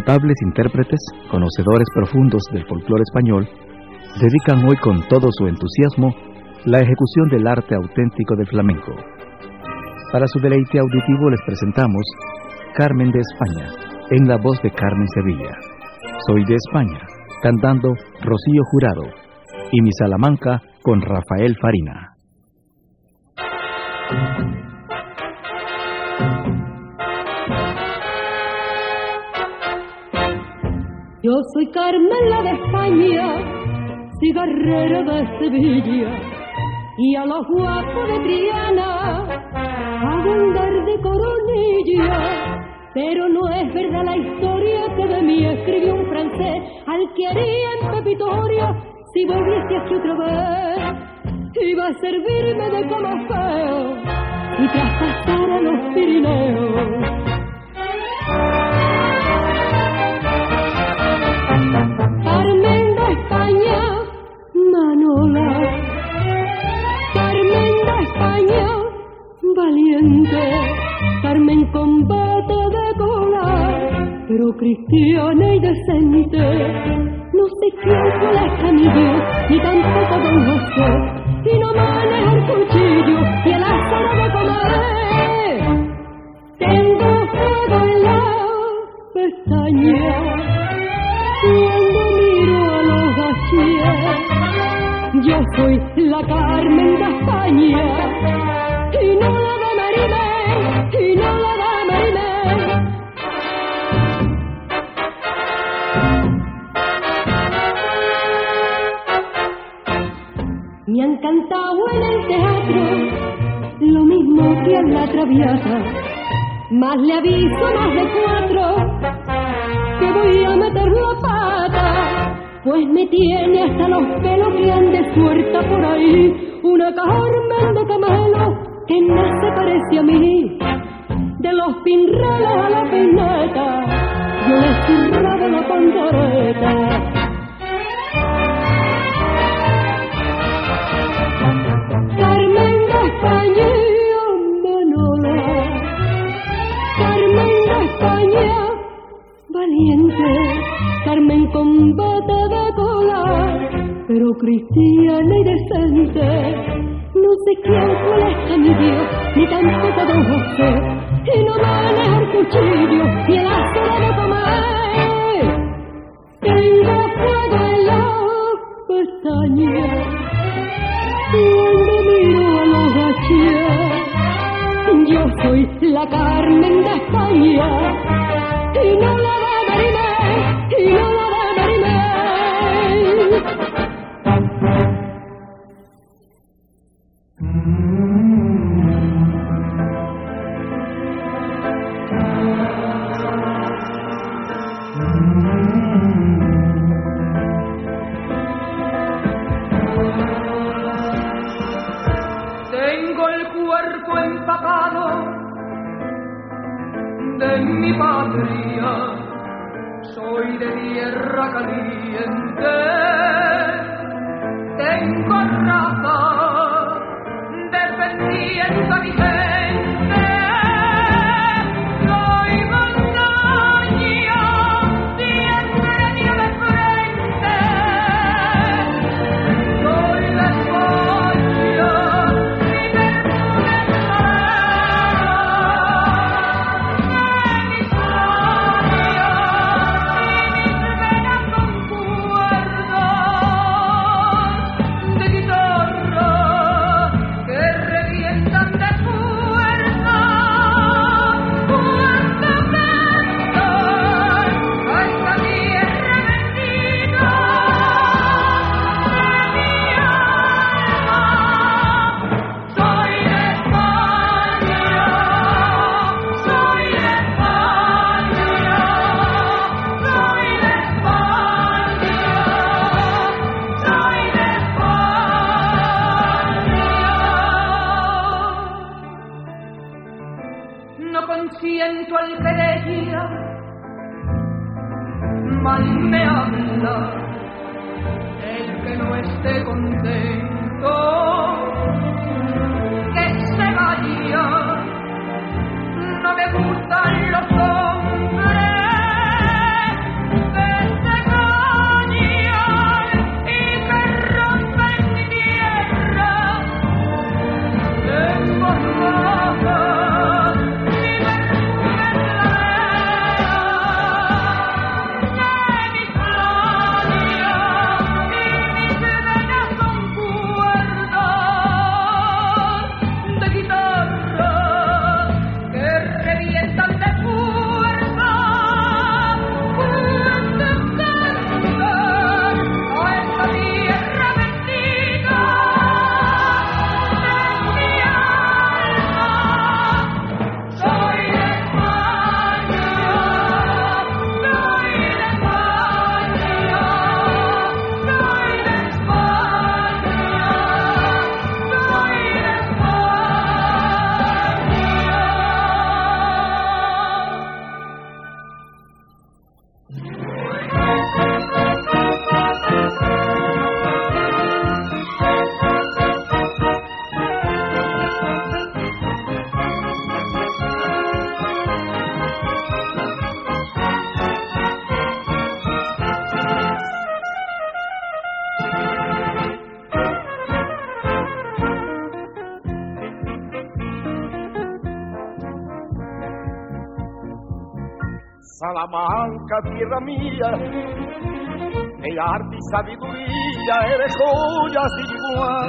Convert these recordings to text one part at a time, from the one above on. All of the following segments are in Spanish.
Notables intérpretes, conocedores profundos del folclore español, dedican hoy con todo su entusiasmo la ejecución del arte auténtico del flamenco. Para su deleite auditivo les presentamos Carmen de España, en la voz de Carmen Sevilla. Soy de España, cantando Rocío Jurado, y mi Salamanca con Rafael Farina. Yo soy Carmen la de España, cigarrera de Sevilla, y a los guapos de Triana hago andar de coronilla. Pero no es verdad la historia que de mí escribió un francés al que haría en Pepitoria si volviese aquí otra vez. Iba a servirme de como feo y traspasar a los Pirineos. Carmen de España, valiente, Carmen combate de cola, pero cristiana y decente. No sé quién fue la Camillo, ni tampoco Don José, y no maneja el cuchillo y el azar de comer. Tengo fuego en la pestaña, cuando miro a los gachíes. Yo soy la Carmen de España y no la de Marimé, y no la de Marimé. Me han cantado en el teatro lo mismo que en la traviata, más le aviso más de cuatro que voy a meter la pata pues me tiene hasta los pelos que ande suelta por ahí una Carmen de Camelo que no se parece a mí. De los pinreles a la peineta, yo le zurraba la pantoreta. Valiente, Carmen combate pero cristiana y decente. No sé quién molesta mi Dios, ni tampoco don José, No consiento alberegia, mal me habla el que no esté contento. Tierra mía, de arte y sabiduría, eres joya sin igual.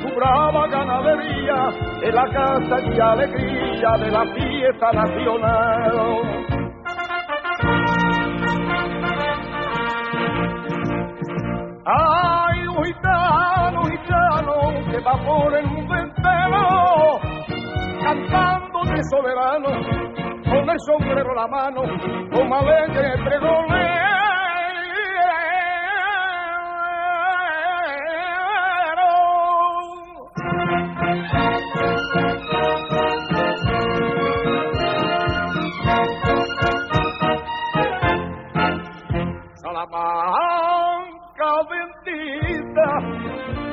Tu brava ganadería es la casa y alegría de la fiesta nacional. Ay, un gitano, gitano, que va por el mundo entero, cantando de soberano el sombrero la mano, como alegre pregolero. Salamanca bendita,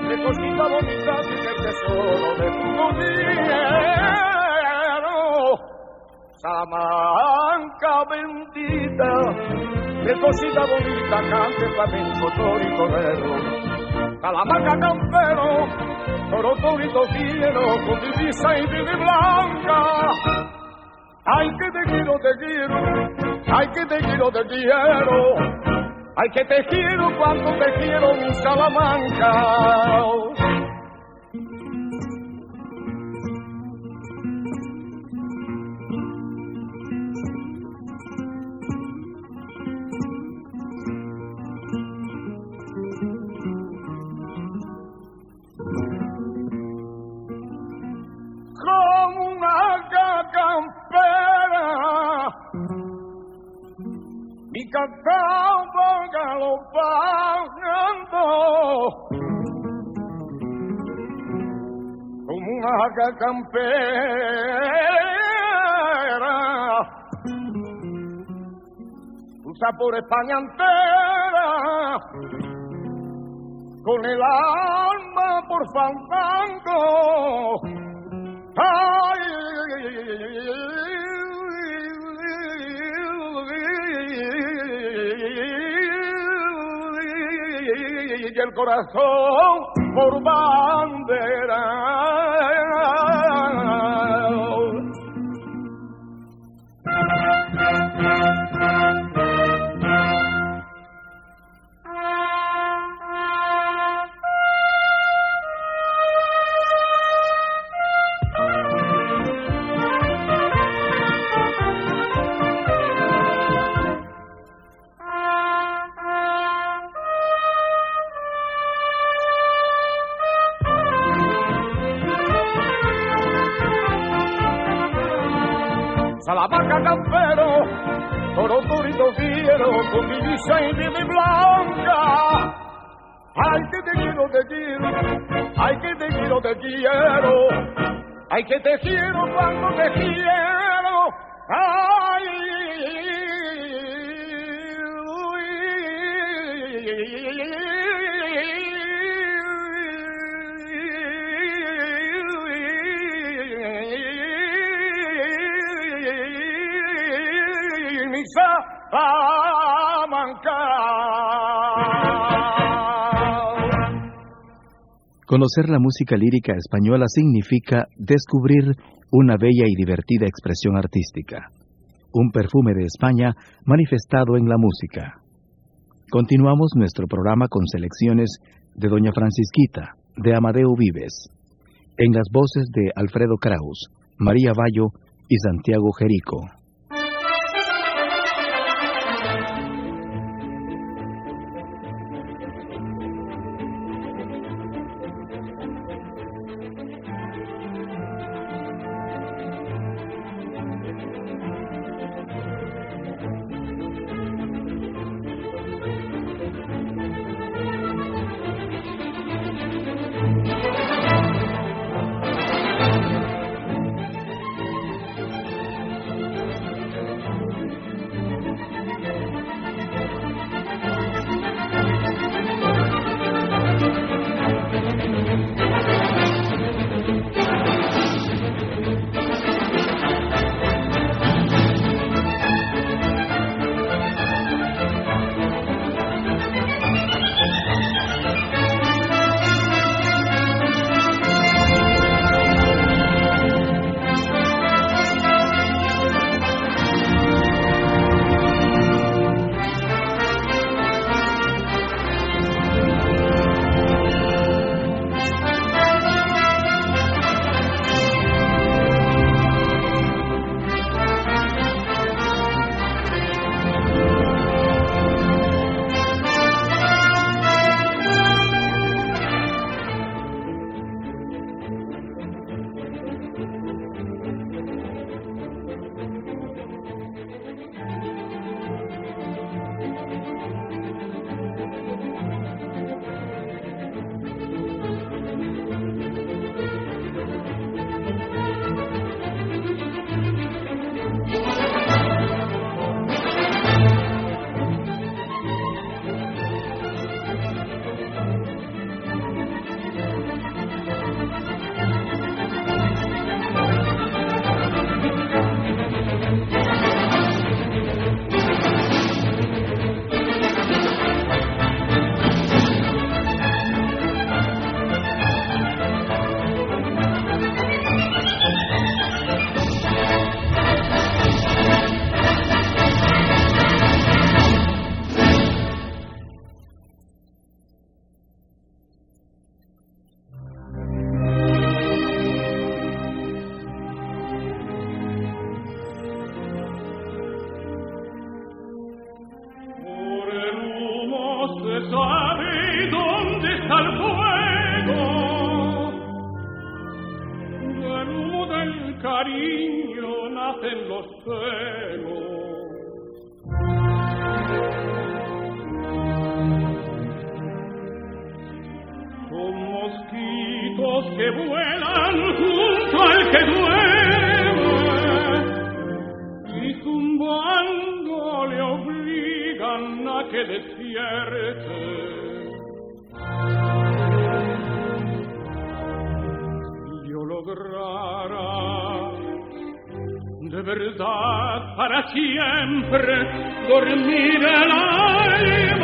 de cosita bonita, y el tesoro de tu vida. Salamanca bendita, de cosita bonita, cante flamenco, toro y torero. Salamanca campero, toro, quiero, con divisa y vive blanca. Ay, que te quiero, te quiero, ay, que te quiero, te quiero. Ay, que te quiero cuando te quiero, mi Salamanca. España entera con el alma por fandango ay, y el corazón por bandera. Campero, toro turito fiero, con mi y mi blanca. Ay, que te quiero, te quiero, ay, que te quiero, te quiero, ay, que te quiero cuando te quiero. Conocer la música lírica española significa descubrir una bella y divertida expresión artística, un perfume de España manifestado en la música. Continuamos nuestro programa con selecciones de Doña Francisquita, de Amadeo Vives, en las voces de Alfredo Kraus, María Bayo y Santiago Jerico. Siempre dormir el alma.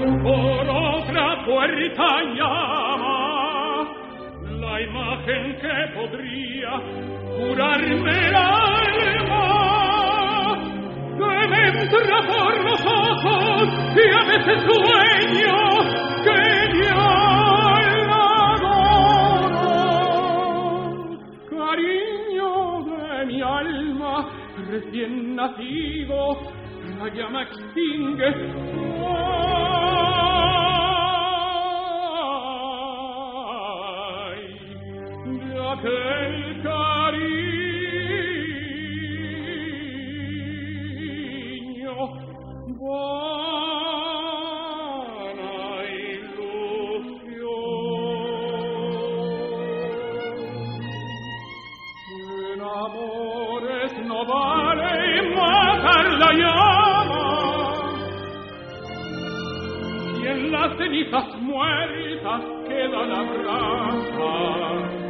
Por otra puerta llama la imagen que podría curarme el alma. Que me entra por los ojos y a veces sueño que Dios cariño de mi alma recién nacido la llama extingue. Aquel cariño, vana ilusión. En amores no vale matar la llama. Y en las cenizas muertas queda la brasa.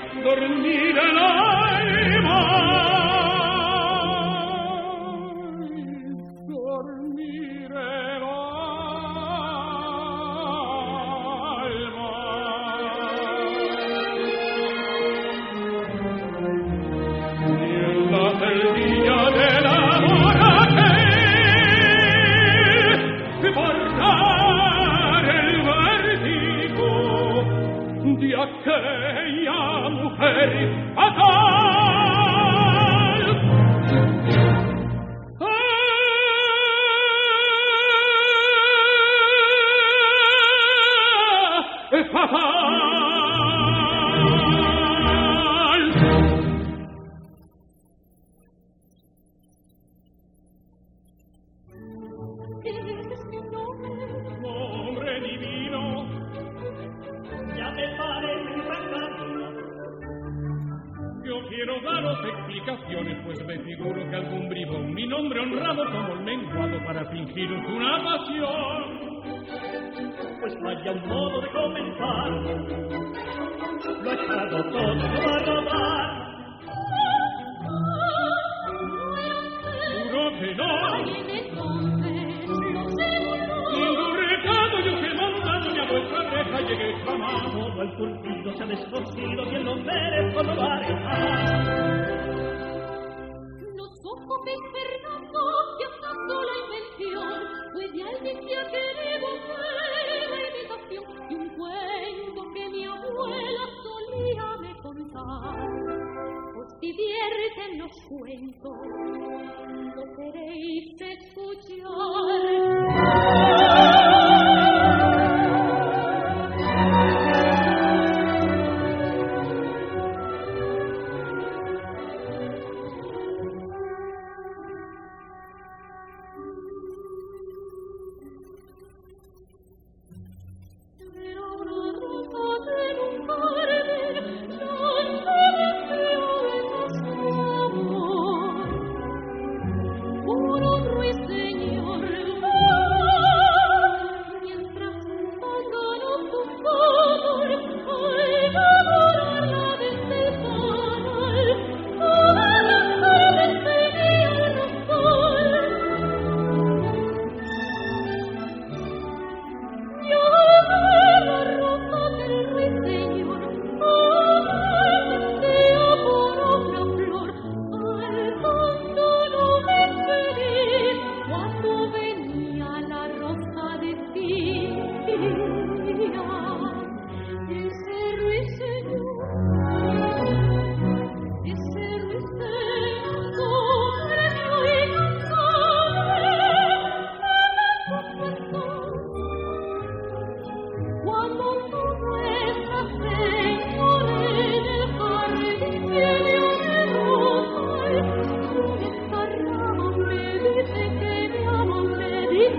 dormir el llegué jamás. Todo el cultivo se ha descosido y el no merezco no va a dejar. No sofocéis, Fernando, que una sola invención puede alguien que ha querido la imitación de un cuento que mi abuela solía me contar. Os divierten los cuentos,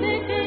the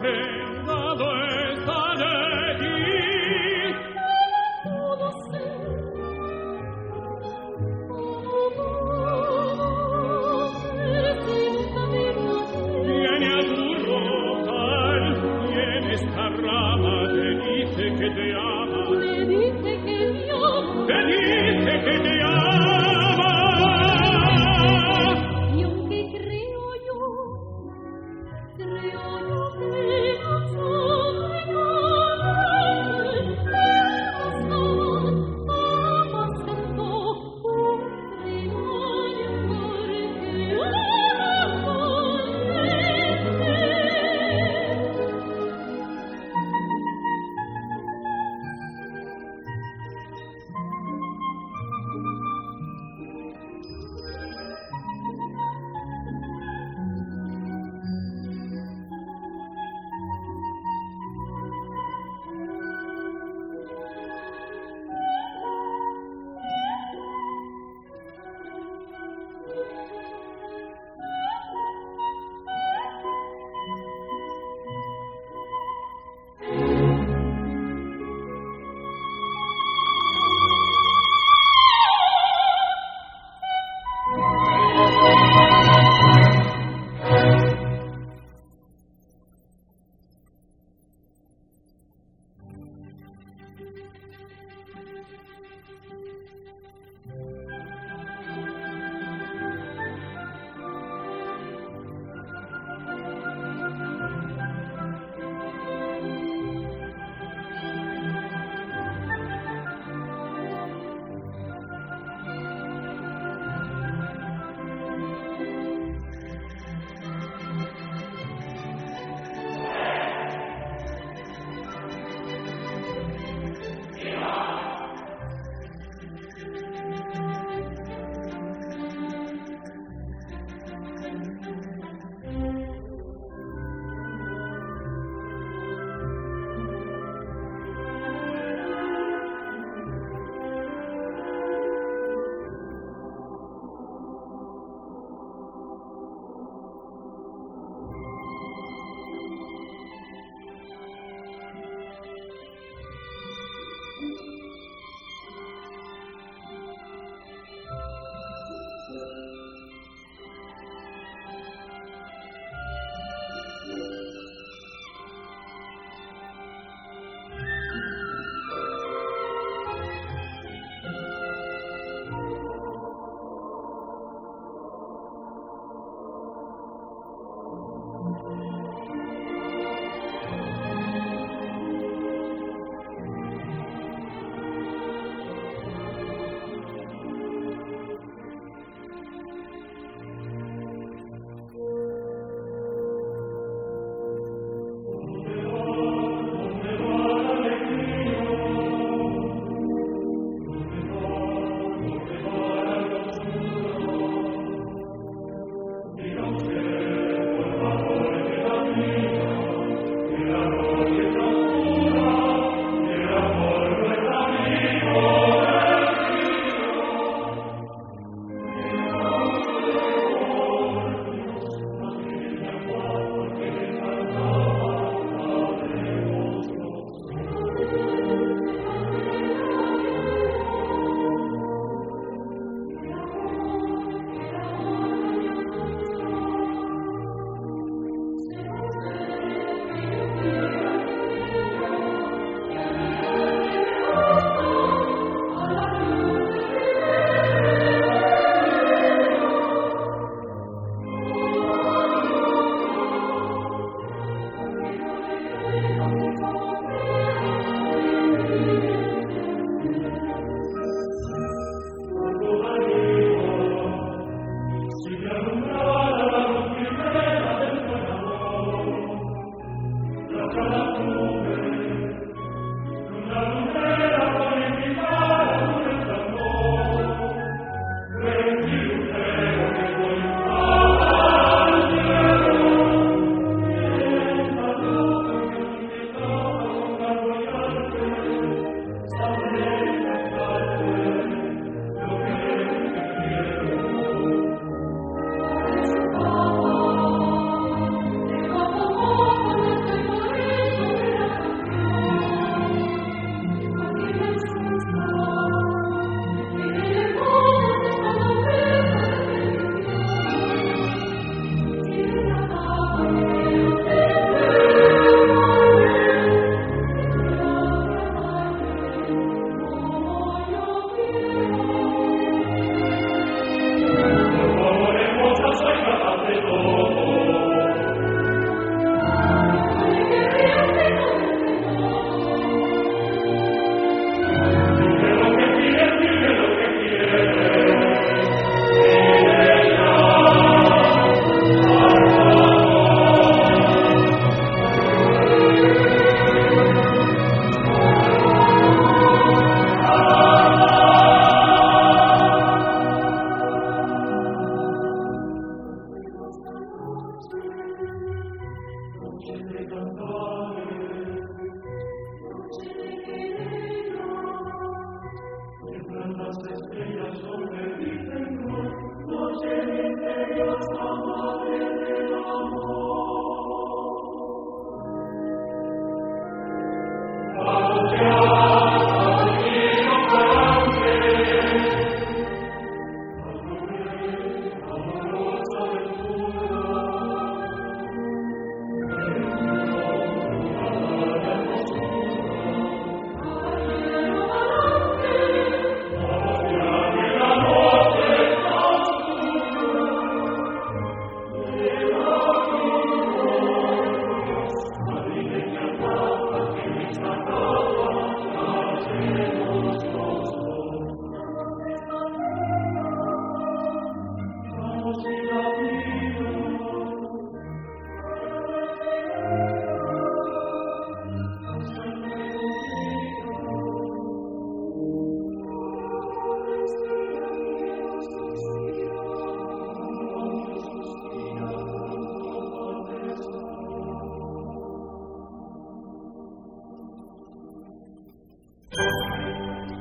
vendado en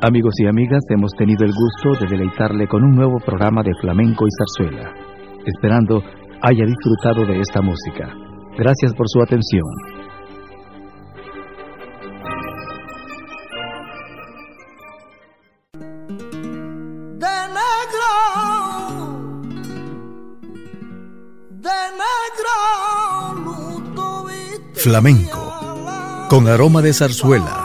Amigos y amigas, hemos tenido el gusto de deleitarle con un nuevo programa de flamenco y zarzuela, esperando haya disfrutado de esta música. Gracias por su atención. Flamenco, con aroma de zarzuela.